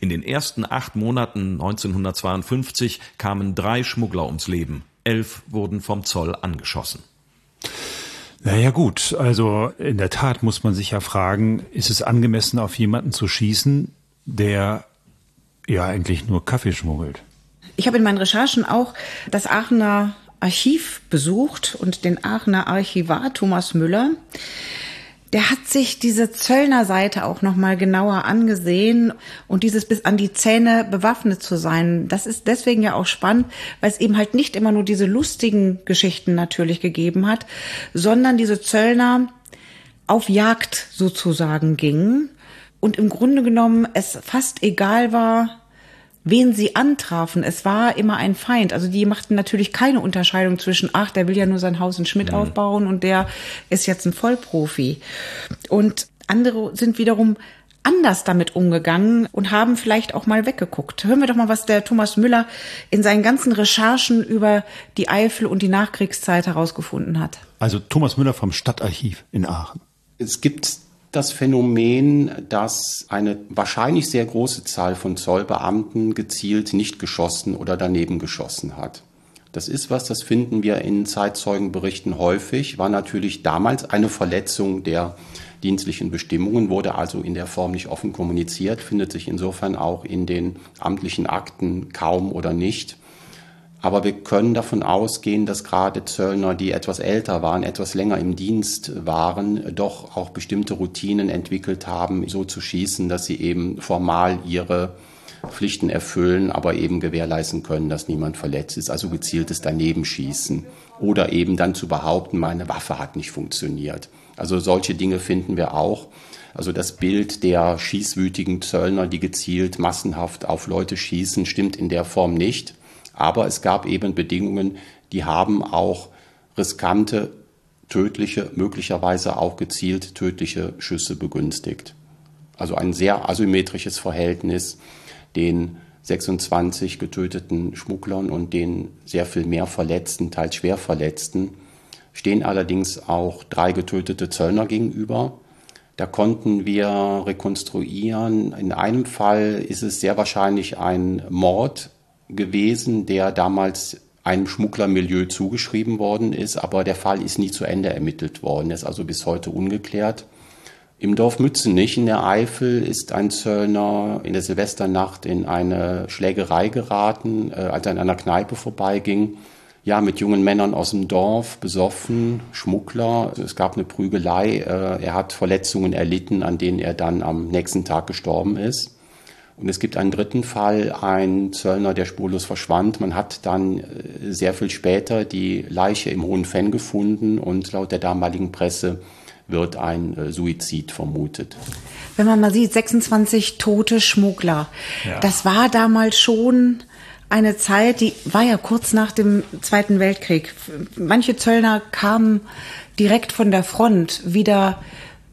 In den ersten acht Monaten 1952 kamen drei Schmuggler ums Leben. Elf wurden vom Zoll angeschossen. Naja gut, also in der Tat muss man sich ja fragen, ist es angemessen, auf jemanden zu schießen, der ja eigentlich nur Kaffee schmuggelt? Ich habe in meinen Recherchen auch das Aachener Archiv besucht und den Aachener Archivar Thomas Müller der hat sich diese Zöllner Seite auch noch mal genauer angesehen und dieses bis an die Zähne bewaffnet zu sein. Das ist deswegen ja auch spannend, weil es eben halt nicht immer nur diese lustigen Geschichten natürlich gegeben hat, sondern diese Zöllner auf Jagd sozusagen gingen und im Grunde genommen es fast egal war, wen sie antrafen. Es war immer ein Feind. Also die machten natürlich keine Unterscheidung zwischen, ach, der will ja nur sein Haus in Schmidt mhm. aufbauen und der ist jetzt ein Vollprofi. Und andere sind wiederum anders damit umgegangen und haben vielleicht auch mal weggeguckt. Hören wir doch mal, was der Thomas Müller in seinen ganzen Recherchen über die Eifel und die Nachkriegszeit herausgefunden hat. Also Thomas Müller vom Stadtarchiv in Aachen. Es gibt das Phänomen, dass eine wahrscheinlich sehr große Zahl von Zollbeamten gezielt nicht geschossen oder daneben geschossen hat. Das ist was, das finden wir in Zeitzeugenberichten häufig, war natürlich damals eine Verletzung der dienstlichen Bestimmungen, wurde also in der Form nicht offen kommuniziert, findet sich insofern auch in den amtlichen Akten kaum oder nicht. Aber wir können davon ausgehen, dass gerade Zöllner, die etwas älter waren, etwas länger im Dienst waren, doch auch bestimmte Routinen entwickelt haben, so zu schießen, dass sie eben formal ihre Pflichten erfüllen, aber eben gewährleisten können, dass niemand verletzt ist. Also gezieltes Danebenschießen oder eben dann zu behaupten, meine Waffe hat nicht funktioniert. Also solche Dinge finden wir auch. Also das Bild der schießwütigen Zöllner, die gezielt massenhaft auf Leute schießen, stimmt in der Form nicht. Aber es gab eben Bedingungen, die haben auch riskante, tödliche, möglicherweise auch gezielt tödliche Schüsse begünstigt. Also ein sehr asymmetrisches Verhältnis den 26 getöteten Schmugglern und den sehr viel mehr Verletzten, teils schwer Verletzten, stehen allerdings auch drei getötete Zöllner gegenüber. Da konnten wir rekonstruieren. In einem Fall ist es sehr wahrscheinlich ein Mord gewesen, der damals einem Schmugglermilieu zugeschrieben worden ist, aber der Fall ist nie zu Ende ermittelt worden, ist also bis heute ungeklärt. Im Dorf Mützenich in der Eifel ist ein Zöllner in der Silvesternacht in eine Schlägerei geraten, äh, als er in einer Kneipe vorbeiging. Ja, mit jungen Männern aus dem Dorf, besoffen, Schmuggler. Es gab eine Prügelei. Äh, er hat Verletzungen erlitten, an denen er dann am nächsten Tag gestorben ist. Und es gibt einen dritten Fall, ein Zöllner, der spurlos verschwand. Man hat dann äh, sehr viel später die Leiche im Hohen Fenn gefunden und laut der damaligen Presse wird ein äh, Suizid vermutet. Wenn man mal sieht, 26 tote Schmuggler, ja. das war damals schon eine Zeit, die war ja kurz nach dem Zweiten Weltkrieg. Manche Zöllner kamen direkt von der Front wieder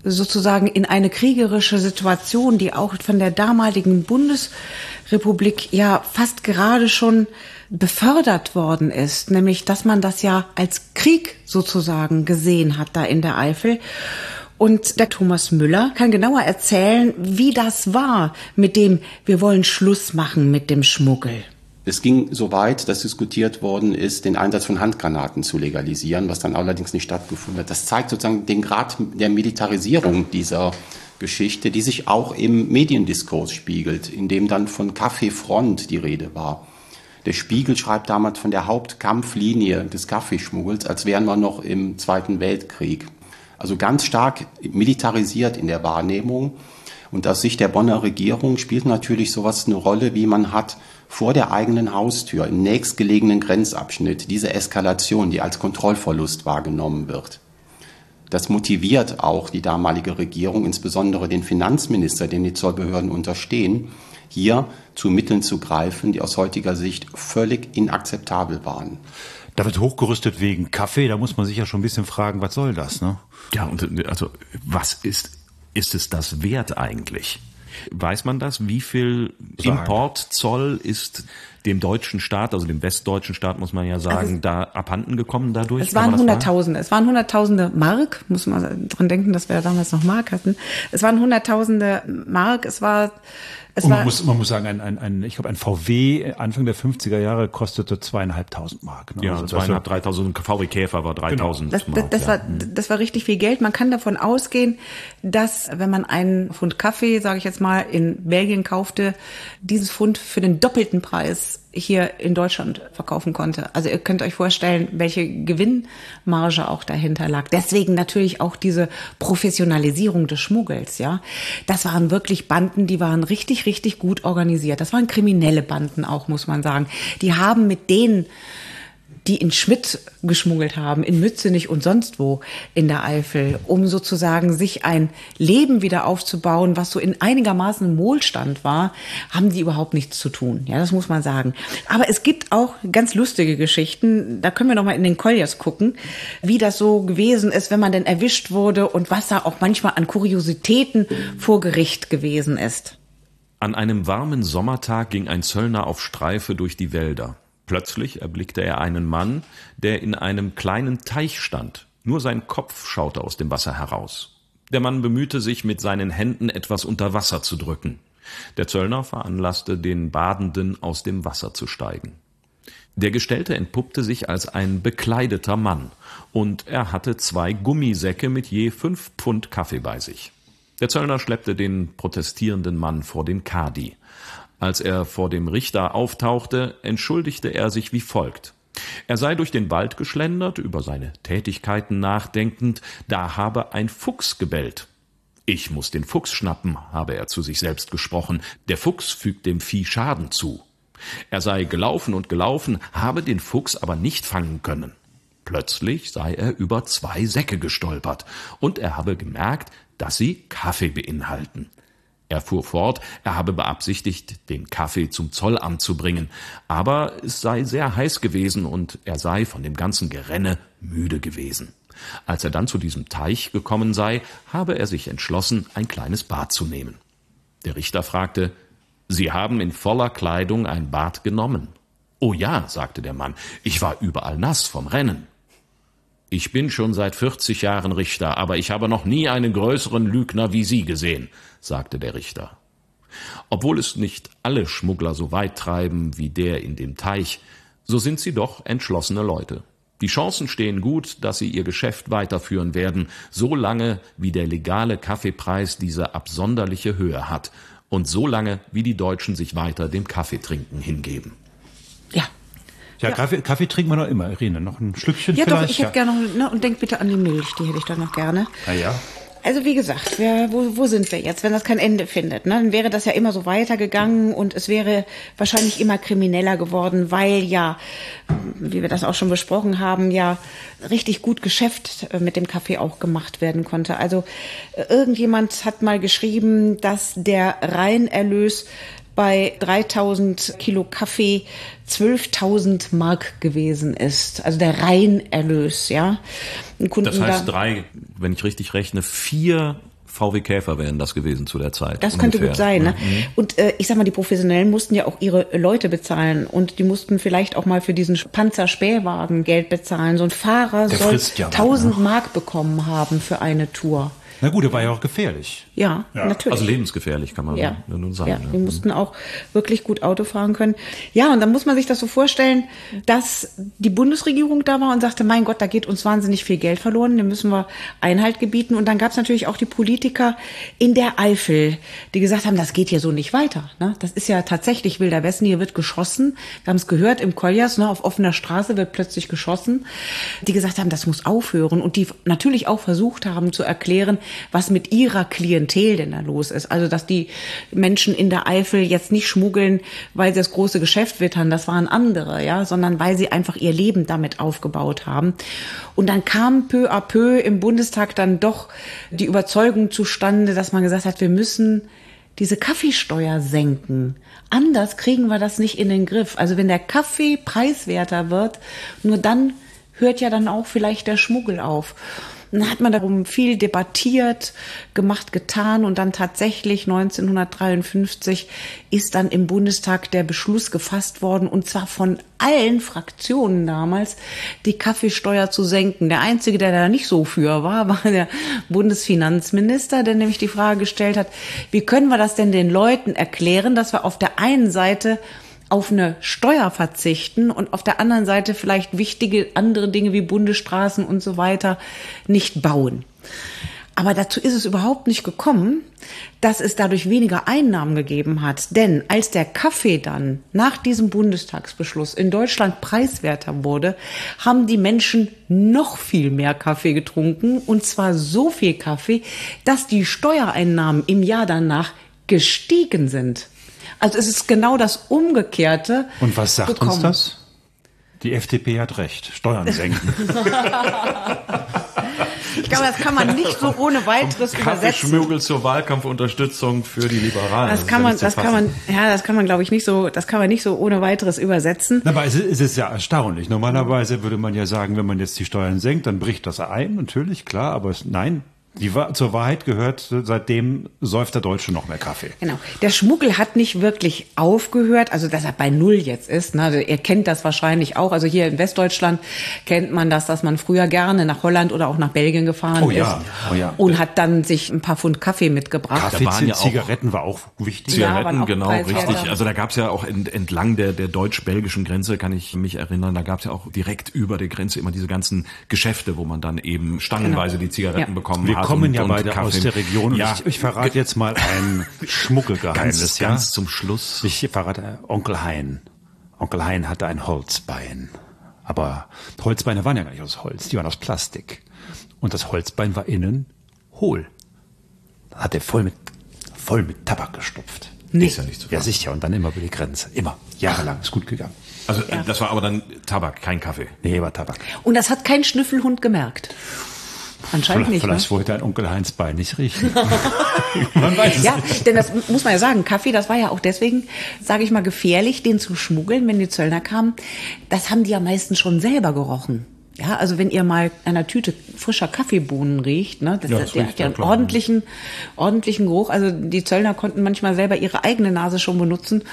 sozusagen in eine kriegerische Situation, die auch von der damaligen Bundesrepublik ja fast gerade schon befördert worden ist, nämlich dass man das ja als Krieg sozusagen gesehen hat da in der Eifel. Und der Thomas Müller kann genauer erzählen, wie das war mit dem, wir wollen Schluss machen mit dem Schmuggel. Es ging so weit, dass diskutiert worden ist, den Einsatz von Handgranaten zu legalisieren, was dann allerdings nicht stattgefunden hat. Das zeigt sozusagen den Grad der Militarisierung dieser Geschichte, die sich auch im Mediendiskurs spiegelt, in dem dann von Kaffeefront die Rede war. Der Spiegel schreibt damals von der Hauptkampflinie des Kaffeeschmuggels, als wären wir noch im Zweiten Weltkrieg. Also ganz stark militarisiert in der Wahrnehmung. Und aus Sicht der Bonner Regierung spielt natürlich sowas eine Rolle, wie man hat vor der eigenen Haustür im nächstgelegenen Grenzabschnitt diese Eskalation, die als Kontrollverlust wahrgenommen wird. Das motiviert auch die damalige Regierung, insbesondere den Finanzminister, den die Zollbehörden unterstehen, hier zu Mitteln zu greifen, die aus heutiger Sicht völlig inakzeptabel waren. Da wird hochgerüstet wegen Kaffee, da muss man sich ja schon ein bisschen fragen, was soll das, ne? Ja, und also was ist, ist es das wert eigentlich? Weiß man das? Wie viel. Importzoll ist dem deutschen Staat, also dem westdeutschen Staat, muss man ja sagen, also, da abhanden gekommen dadurch? Es waren Hunderttausende. Es waren Hunderttausende Mark, muss man dran denken, dass wir ja damals noch Mark hatten. Es waren Hunderttausende Mark. Es war es und man muss, man muss sagen, ein, ein, ein ich glaube, ein VW Anfang der 50er Jahre kostete zweieinhalbtausend Mark. Ne? Ja, also zweieinhalb, dreitausend. VW Käfer war dreitausend genau. Das, das, das, war, das war richtig viel Geld. Man kann davon ausgehen, dass wenn man einen Pfund Kaffee, sage ich jetzt mal, in Belgien kaufte, dieses Pfund für den doppelten Preis hier in Deutschland verkaufen konnte. Also ihr könnt euch vorstellen, welche Gewinnmarge auch dahinter lag. Deswegen natürlich auch diese Professionalisierung des Schmuggels, ja. Das waren wirklich Banden, die waren richtig, richtig gut organisiert. Das waren kriminelle Banden auch, muss man sagen. Die haben mit denen die in Schmidt geschmuggelt haben, in Mützenich und sonst wo in der Eifel, um sozusagen sich ein Leben wieder aufzubauen, was so in einigermaßen Wohlstand war, haben die überhaupt nichts zu tun. Ja, das muss man sagen. Aber es gibt auch ganz lustige Geschichten. Da können wir noch mal in den Colliers gucken, wie das so gewesen ist, wenn man denn erwischt wurde und was da auch manchmal an Kuriositäten vor Gericht gewesen ist. An einem warmen Sommertag ging ein Zöllner auf Streife durch die Wälder. Plötzlich erblickte er einen Mann, der in einem kleinen Teich stand. Nur sein Kopf schaute aus dem Wasser heraus. Der Mann bemühte sich, mit seinen Händen etwas unter Wasser zu drücken. Der Zöllner veranlasste den Badenden, aus dem Wasser zu steigen. Der Gestellte entpuppte sich als ein bekleideter Mann, und er hatte zwei Gummisäcke mit je fünf Pfund Kaffee bei sich. Der Zöllner schleppte den protestierenden Mann vor den Kadi. Als er vor dem Richter auftauchte, entschuldigte er sich wie folgt. Er sei durch den Wald geschlendert, über seine Tätigkeiten nachdenkend, da habe ein Fuchs gebellt. Ich muss den Fuchs schnappen, habe er zu sich selbst gesprochen, der Fuchs fügt dem Vieh Schaden zu. Er sei gelaufen und gelaufen, habe den Fuchs aber nicht fangen können. Plötzlich sei er über zwei Säcke gestolpert, und er habe gemerkt, dass sie Kaffee beinhalten. Er fuhr fort, er habe beabsichtigt, den Kaffee zum Zollamt zu bringen, aber es sei sehr heiß gewesen und er sei von dem ganzen Gerenne müde gewesen. Als er dann zu diesem Teich gekommen sei, habe er sich entschlossen, ein kleines Bad zu nehmen. Der Richter fragte, Sie haben in voller Kleidung ein Bad genommen. Oh ja, sagte der Mann, ich war überall nass vom Rennen. Ich bin schon seit 40 Jahren Richter, aber ich habe noch nie einen größeren Lügner wie Sie gesehen, sagte der Richter. Obwohl es nicht alle Schmuggler so weit treiben wie der in dem Teich, so sind sie doch entschlossene Leute. Die Chancen stehen gut, dass sie ihr Geschäft weiterführen werden, so lange wie der legale Kaffeepreis diese absonderliche Höhe hat und so lange wie die Deutschen sich weiter dem Kaffeetrinken hingeben. Ja, ja, Kaffee, Kaffee trinken wir noch immer, Irene. Noch ein Schlückchen ja, vielleicht? Doch, ich hätte gerne noch, ne, und denk bitte an die Milch, die hätte ich dann noch gerne. Ah ja. Also wie gesagt, wir, wo, wo sind wir jetzt, wenn das kein Ende findet? Ne? Dann wäre das ja immer so weitergegangen und es wäre wahrscheinlich immer krimineller geworden, weil ja, wie wir das auch schon besprochen haben, ja richtig gut Geschäft äh, mit dem Kaffee auch gemacht werden konnte. Also äh, irgendjemand hat mal geschrieben, dass der Reinerlös bei 3000 Kilo Kaffee 12.000 Mark gewesen ist. Also der Reinerlös, ja. das heißt drei, wenn ich richtig rechne, vier VW Käfer wären das gewesen zu der Zeit. Das ungefähr. könnte gut sein. Ne? Mhm. Und äh, ich sag mal, die Professionellen mussten ja auch ihre Leute bezahlen und die mussten vielleicht auch mal für diesen Panzerspähwagen Geld bezahlen. So ein Fahrer Der soll ja 1000 ne? Mark bekommen haben für eine Tour. Na gut, er war ja auch gefährlich. Ja, ja. natürlich. Also lebensgefährlich kann man ja. nun sagen. Ja, die mussten auch wirklich gut Auto fahren können. Ja, und dann muss man sich das so vorstellen, dass die Bundesregierung da war und sagte, mein Gott, da geht uns wahnsinnig viel Geld verloren, dem müssen wir Einhalt gebieten. Und dann gab es natürlich auch die Politiker in der Eifel, die gesagt haben, das geht hier so nicht weiter. Ne? Das ist ja tatsächlich Wilder Westen, hier wird geschossen. Wir haben es gehört im Koljas, ne, auf offener Straße wird plötzlich geschossen. Die gesagt haben, das muss aufhören. Und die natürlich auch versucht haben zu erklären, was mit ihrer Klientel denn da los ist. Also, dass die Menschen in der Eifel jetzt nicht schmuggeln, weil sie das große Geschäft wittern, das waren andere, ja, sondern weil sie einfach ihr Leben damit aufgebaut haben. Und dann kam peu à peu im Bundestag dann doch die Überzeugung zustande, dass man gesagt hat, wir müssen diese Kaffeesteuer senken. Anders kriegen wir das nicht in den Griff. Also wenn der Kaffee preiswerter wird, nur dann hört ja dann auch vielleicht der Schmuggel auf. Dann hat man darum viel debattiert, gemacht, getan und dann tatsächlich 1953 ist dann im Bundestag der Beschluss gefasst worden und zwar von allen Fraktionen damals, die Kaffeesteuer zu senken. Der einzige, der da nicht so für war, war der Bundesfinanzminister, der nämlich die Frage gestellt hat, wie können wir das denn den Leuten erklären, dass wir auf der einen Seite auf eine Steuer verzichten und auf der anderen Seite vielleicht wichtige andere Dinge wie Bundesstraßen und so weiter nicht bauen. Aber dazu ist es überhaupt nicht gekommen, dass es dadurch weniger Einnahmen gegeben hat. Denn als der Kaffee dann nach diesem Bundestagsbeschluss in Deutschland preiswerter wurde, haben die Menschen noch viel mehr Kaffee getrunken. Und zwar so viel Kaffee, dass die Steuereinnahmen im Jahr danach gestiegen sind. Also es ist genau das Umgekehrte. Und was sagt bekommen. uns das? Die FDP hat recht. Steuern senken. Ich glaube, das kann man nicht so ohne weiteres Vom übersetzen. Kaffeeschmuggel zur Wahlkampfunterstützung für die Liberalen. Das kann man, das kann man, ja, das kann man, glaube ich, nicht so, das kann man nicht so ohne weiteres übersetzen. Aber es ist ja erstaunlich. Normalerweise würde man ja sagen, wenn man jetzt die Steuern senkt, dann bricht das ein. Natürlich, klar. Aber es, nein, die, zur Wahrheit gehört, seitdem säuft der Deutsche noch mehr Kaffee. Genau. Der Schmuggel hat nicht wirklich aufgehört, also dass er bei Null jetzt ist. Ne? Also ihr kennt das wahrscheinlich auch. Also hier in Westdeutschland kennt man das, dass man früher gerne nach Holland oder auch nach Belgien gefahren oh, ja. ist. Oh, ja. Und hat dann sich ein paar Pfund Kaffee mitgebracht. Kaffee, ja Zigaretten war auch wichtig. Zigaretten, ja, genau, richtig. Also da gab es ja auch entlang der, der deutsch-belgischen Grenze, kann ich mich erinnern, da gab es ja auch direkt über der Grenze immer diese ganzen Geschäfte, wo man dann eben stangenweise genau. die Zigaretten bekommen hat kommen ja beide Kaffee. aus der Region. Ja. Ich, ich verrate jetzt mal ein Schmuggelgeheimnis. Ganz, ja? ganz zum Schluss. Ich verrate Onkel Hein. Onkel Hein hatte ein Holzbein. Aber Holzbeine waren ja gar nicht aus Holz, die waren aus Plastik. Und das Holzbein war innen hohl. Hat er voll mit, voll mit Tabak gestopft. Nee. Ist ja nicht so Ja, sicher. Und dann immer über die Grenze. Immer. Jahrelang. Ist gut gegangen. Also, ja. das war aber dann Tabak, kein Kaffee. Nee, war Tabak. Und das hat kein Schnüffelhund gemerkt. Anscheinend vielleicht, nicht. Vielleicht ne? wollte ein Onkel Heinz Bein nicht riechen. man weiß es ja, nicht. denn das muss man ja sagen. Kaffee, das war ja auch deswegen, sage ich mal, gefährlich, den zu schmuggeln, wenn die Zöllner kamen. Das haben die ja meistens schon selber gerochen. Ja, also wenn ihr mal einer Tüte frischer Kaffeebohnen riecht, ne, das, ja, das der hat ja einen ordentlichen, ordentlichen Geruch. Also die Zöllner konnten manchmal selber ihre eigene Nase schon benutzen,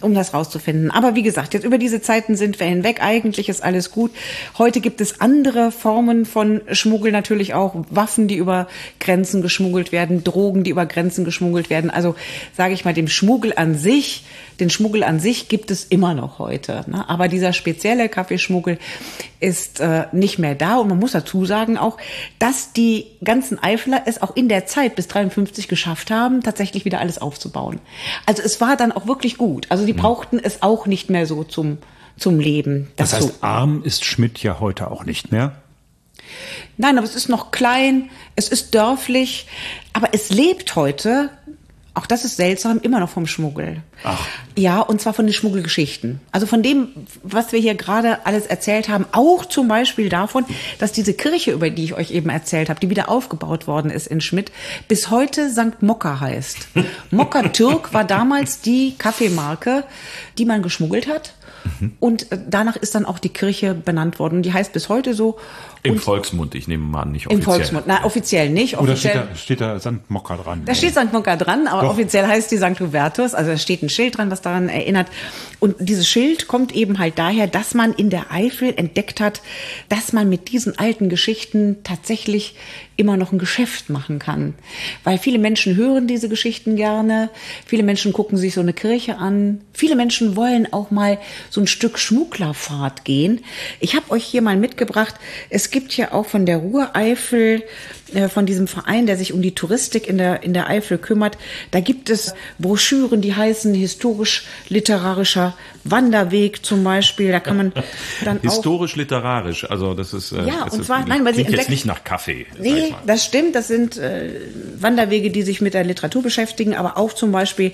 um das rauszufinden. Aber wie gesagt, jetzt über diese Zeiten sind wir hinweg. Eigentlich ist alles gut. Heute gibt es andere Formen von Schmuggel natürlich auch. Waffen, die über Grenzen geschmuggelt werden, Drogen, die über Grenzen geschmuggelt werden. Also sage ich mal, dem Schmuggel an sich den Schmuggel an sich gibt es immer noch heute. Ne? Aber dieser spezielle Kaffeeschmuggel ist äh, nicht mehr da. Und man muss dazu sagen auch, dass die ganzen Eifler es auch in der Zeit bis 53 geschafft haben, tatsächlich wieder alles aufzubauen. Also es war dann auch wirklich gut. Also die mhm. brauchten es auch nicht mehr so zum, zum Leben. Dazu. Das heißt, arm ist Schmidt ja heute auch nicht mehr. Nein, aber es ist noch klein, es ist dörflich, aber es lebt heute auch das ist seltsam, immer noch vom Schmuggel. Ach. Ja, und zwar von den Schmuggelgeschichten. Also von dem, was wir hier gerade alles erzählt haben, auch zum Beispiel davon, dass diese Kirche, über die ich euch eben erzählt habe, die wieder aufgebaut worden ist in Schmidt, bis heute St. Mokka heißt. Mokka Türk war damals die Kaffeemarke, die man geschmuggelt hat. Mhm. Und äh, danach ist dann auch die Kirche benannt worden. Die heißt bis heute so. Im und Volksmund, ich nehme mal an, nicht offiziell. Im Volksmund, nein, offiziell nicht. Offiziell, Oder steht da, steht da St. Mokka dran? Da steht St. Mokka dran, aber Doch. offiziell heißt die St. Hubertus. Also da steht ein Schild dran, das daran erinnert. Und dieses Schild kommt eben halt daher, dass man in der Eifel entdeckt hat, dass man mit diesen alten Geschichten tatsächlich immer noch ein Geschäft machen kann. Weil viele Menschen hören diese Geschichten gerne, viele Menschen gucken sich so eine Kirche an, viele Menschen wollen auch mal so ein Stück Schmugglerfahrt gehen. Ich habe euch hier mal mitgebracht, es gibt ja auch von der Ruhreifel äh, von diesem Verein, der sich um die Touristik in der, in der Eifel kümmert. Da gibt es Broschüren, die heißen historisch-literarischer Wanderweg zum Beispiel. Da kann man dann Historisch-literarisch, also das ist äh, ja, und ist, zwar, nein, weil sie jetzt nicht nach Kaffee. Nee, das stimmt. Das sind äh, Wanderwege, die sich mit der Literatur beschäftigen, aber auch zum Beispiel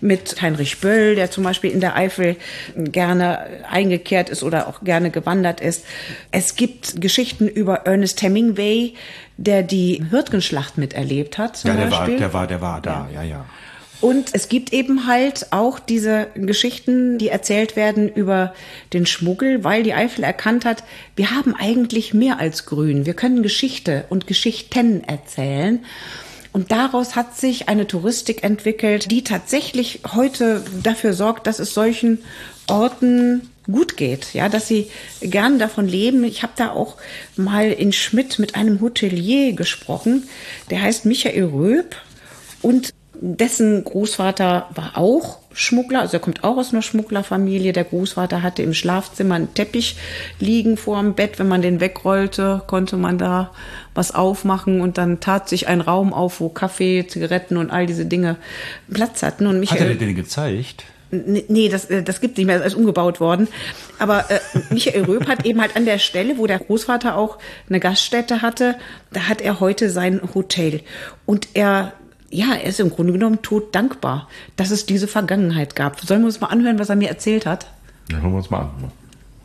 mit Heinrich Böll, der zum Beispiel in der Eifel gerne eingekehrt ist oder auch gerne gewandert ist. Es gibt Geschichten über Ernest Hemingway, der die Hürtgenschlacht miterlebt hat. ja, der Beispiel. war, der war, der war da, ja, ja. Und es gibt eben halt auch diese Geschichten, die erzählt werden über den Schmuggel, weil die Eifel erkannt hat, wir haben eigentlich mehr als Grün. Wir können Geschichte und Geschichten erzählen. Und daraus hat sich eine Touristik entwickelt, die tatsächlich heute dafür sorgt, dass es solchen Orten gut geht, ja, dass sie gern davon leben. Ich habe da auch mal in Schmidt mit einem Hotelier gesprochen, der heißt Michael Röb und dessen Großvater war auch Schmuggler, also er kommt auch aus einer Schmugglerfamilie. Der Großvater hatte im Schlafzimmer einen Teppich liegen vor dem Bett. Wenn man den wegrollte, konnte man da was aufmachen und dann tat sich ein Raum auf, wo Kaffee, Zigaretten und all diese Dinge Platz hatten. Und Michael, Hat er den gezeigt? Nee, das, äh, das gibt nicht mehr, das ist umgebaut worden. Aber äh, Michael Röb hat eben halt an der Stelle, wo der Großvater auch eine Gaststätte hatte, da hat er heute sein Hotel. Und er ja, er ist im Grunde genommen tot dankbar, dass es diese Vergangenheit gab. Sollen wir uns mal anhören, was er mir erzählt hat? Ja, hören wir uns mal an.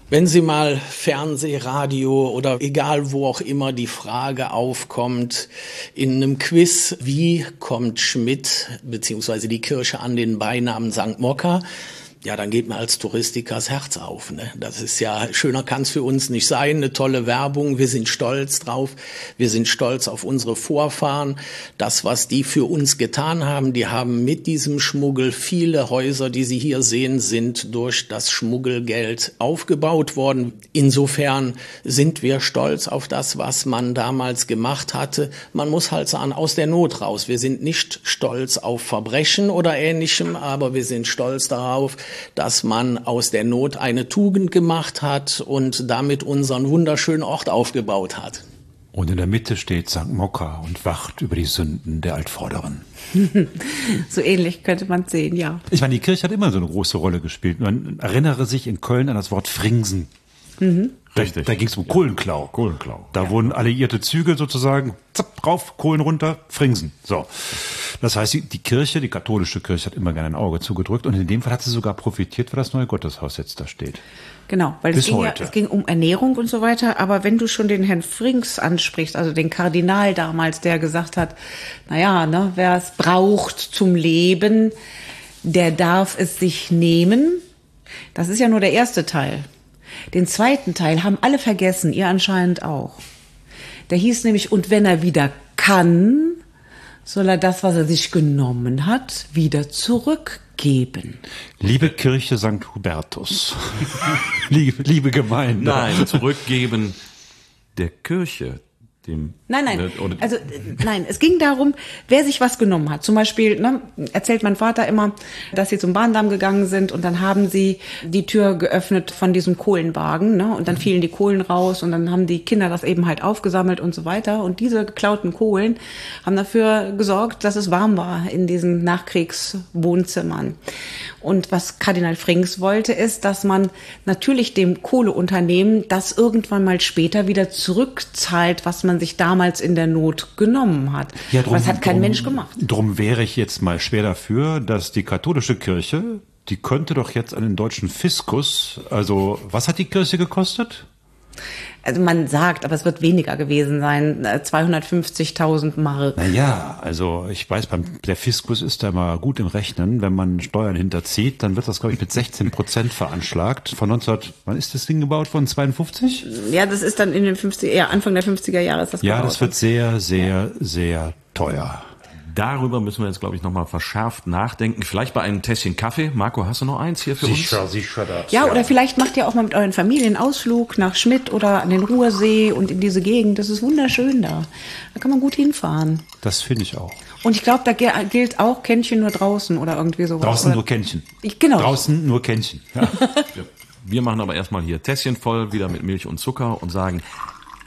Wenn Sie mal Fernseh, Radio oder egal wo auch immer die Frage aufkommt, in einem Quiz, wie kommt Schmidt bzw. die Kirche an den Beinamen St. Mokka, ja, dann geht mir als Touristiker das Herz auf. Ne? Das ist ja, schöner kann es für uns nicht sein, eine tolle Werbung, wir sind stolz drauf, wir sind stolz auf unsere Vorfahren, das, was die für uns getan haben, die haben mit diesem Schmuggel viele Häuser, die Sie hier sehen, sind durch das Schmuggelgeld aufgebaut worden. Insofern sind wir stolz auf das, was man damals gemacht hatte. Man muss halt sagen, aus der Not raus. Wir sind nicht stolz auf Verbrechen oder ähnlichem, aber wir sind stolz darauf, dass man aus der Not eine Tugend gemacht hat und damit unseren wunderschönen Ort aufgebaut hat. Und in der Mitte steht St. Mokka und wacht über die Sünden der Altvorderen. so ähnlich könnte man sehen, ja. Ich meine, die Kirche hat immer so eine große Rolle gespielt. Man erinnere sich in Köln an das Wort Fringsen. Mhm. Richtig. Da, da ging es um Kohlenklau. Kohlenklau. Da ja. wurden alliierte Züge sozusagen, zapp, drauf, Kohlen runter, Fringsen. So. Das heißt, die, die, Kirche, die katholische Kirche hat immer gerne ein Auge zugedrückt und in dem Fall hat sie sogar profitiert, weil das neue Gotteshaus jetzt da steht. Genau, weil es ging, ja, es ging um Ernährung und so weiter. Aber wenn du schon den Herrn Frings ansprichst, also den Kardinal damals, der gesagt hat, naja, ne, wer es braucht zum Leben, der darf es sich nehmen. Das ist ja nur der erste Teil. Den zweiten Teil haben alle vergessen, ihr anscheinend auch. Der hieß nämlich, und wenn er wieder kann, soll er das, was er sich genommen hat, wieder zurückgeben. Liebe Kirche St. Hubertus, liebe, liebe Gemeinde. Nein, zurückgeben der Kirche dem. Nein, nein. Oder- Also nein, es ging darum, wer sich was genommen hat. Zum Beispiel ne, erzählt mein Vater immer, dass sie zum Bahndamm gegangen sind und dann haben sie die Tür geöffnet von diesem Kohlenwagen, ne, und dann fielen die Kohlen raus und dann haben die Kinder das eben halt aufgesammelt und so weiter. Und diese geklauten Kohlen haben dafür gesorgt, dass es warm war in diesen Nachkriegswohnzimmern. Und was Kardinal Frings wollte, ist, dass man natürlich dem Kohleunternehmen das irgendwann mal später wieder zurückzahlt, was man sich damals in der Not genommen hat. Aber das hat kein drum- Mensch gemacht. Drum wäre ich jetzt mal schwer dafür, dass die katholische Kirche, die könnte doch jetzt an den deutschen Fiskus, also was hat die Kirche gekostet? Also man sagt, aber es wird weniger gewesen sein, äh, 250.000 Mark. Naja, also ich weiß, beim, der Fiskus ist da mal gut im Rechnen. Wenn man Steuern hinterzieht, dann wird das, glaube ich, mit 16 Prozent veranschlagt. Von 19, wann ist das Ding gebaut worden? 52? Ja, das ist dann in den 50 ja, Anfang der 50er Jahre ist das Ja, gebaut. das wird sehr, sehr, sehr teuer. Darüber müssen wir jetzt, glaube ich, nochmal verschärft nachdenken. Vielleicht bei einem Tässchen Kaffee. Marco, hast du noch eins hier für uns? sicher das. Ja, oder vielleicht macht ihr auch mal mit euren Familien einen Ausflug nach Schmidt oder an den Ruhrsee und in diese Gegend. Das ist wunderschön da. Da kann man gut hinfahren. Das finde ich auch. Und ich glaube, da gilt auch Kännchen nur draußen oder irgendwie sowas. Draußen oder? nur Kännchen. Ich- genau. Draußen nur Kännchen. Ja. Wir machen aber erstmal hier Tässchen voll, wieder mit Milch und Zucker und sagen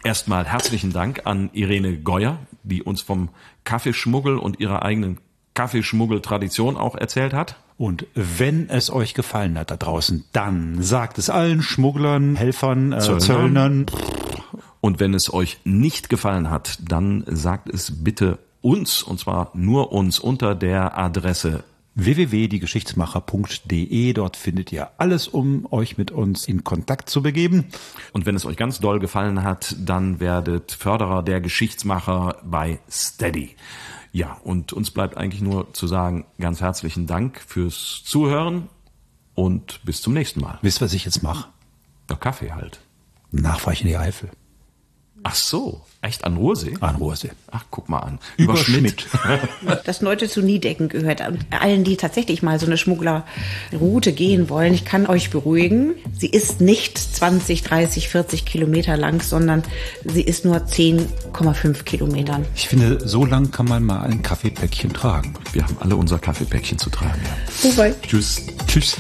erstmal herzlichen Dank an Irene Geuer, die uns vom Kaffeeschmuggel und ihrer eigenen Kaffeeschmuggel-Tradition auch erzählt hat. Und wenn es euch gefallen hat da draußen, dann sagt es allen Schmugglern, Helfern, äh, Zöllnern. Zöllnern. Und wenn es euch nicht gefallen hat, dann sagt es bitte uns, und zwar nur uns unter der Adresse www.diegeschichtsmacher.de. Dort findet ihr alles, um euch mit uns in Kontakt zu begeben. Und wenn es euch ganz doll gefallen hat, dann werdet Förderer der Geschichtsmacher bei Steady. Ja, und uns bleibt eigentlich nur zu sagen, ganz herzlichen Dank fürs Zuhören und bis zum nächsten Mal. Wisst ihr, was ich jetzt mache? Ja, Kaffee halt. Nachweichen in die Eifel. Ach so, echt an Ruhrsee? An Ruhrsee. Ach, guck mal an. Über Schmidt. Das Leute zu Niedecken gehört. Und allen, die tatsächlich mal so eine Schmugglerroute gehen wollen, ich kann euch beruhigen. Sie ist nicht 20, 30, 40 Kilometer lang, sondern sie ist nur 10,5 Kilometern. Ich finde, so lang kann man mal ein Kaffeepäckchen tragen. Wir haben alle unser Kaffeepäckchen zu tragen. Ja. Wobei. Tschüss. Tschüss.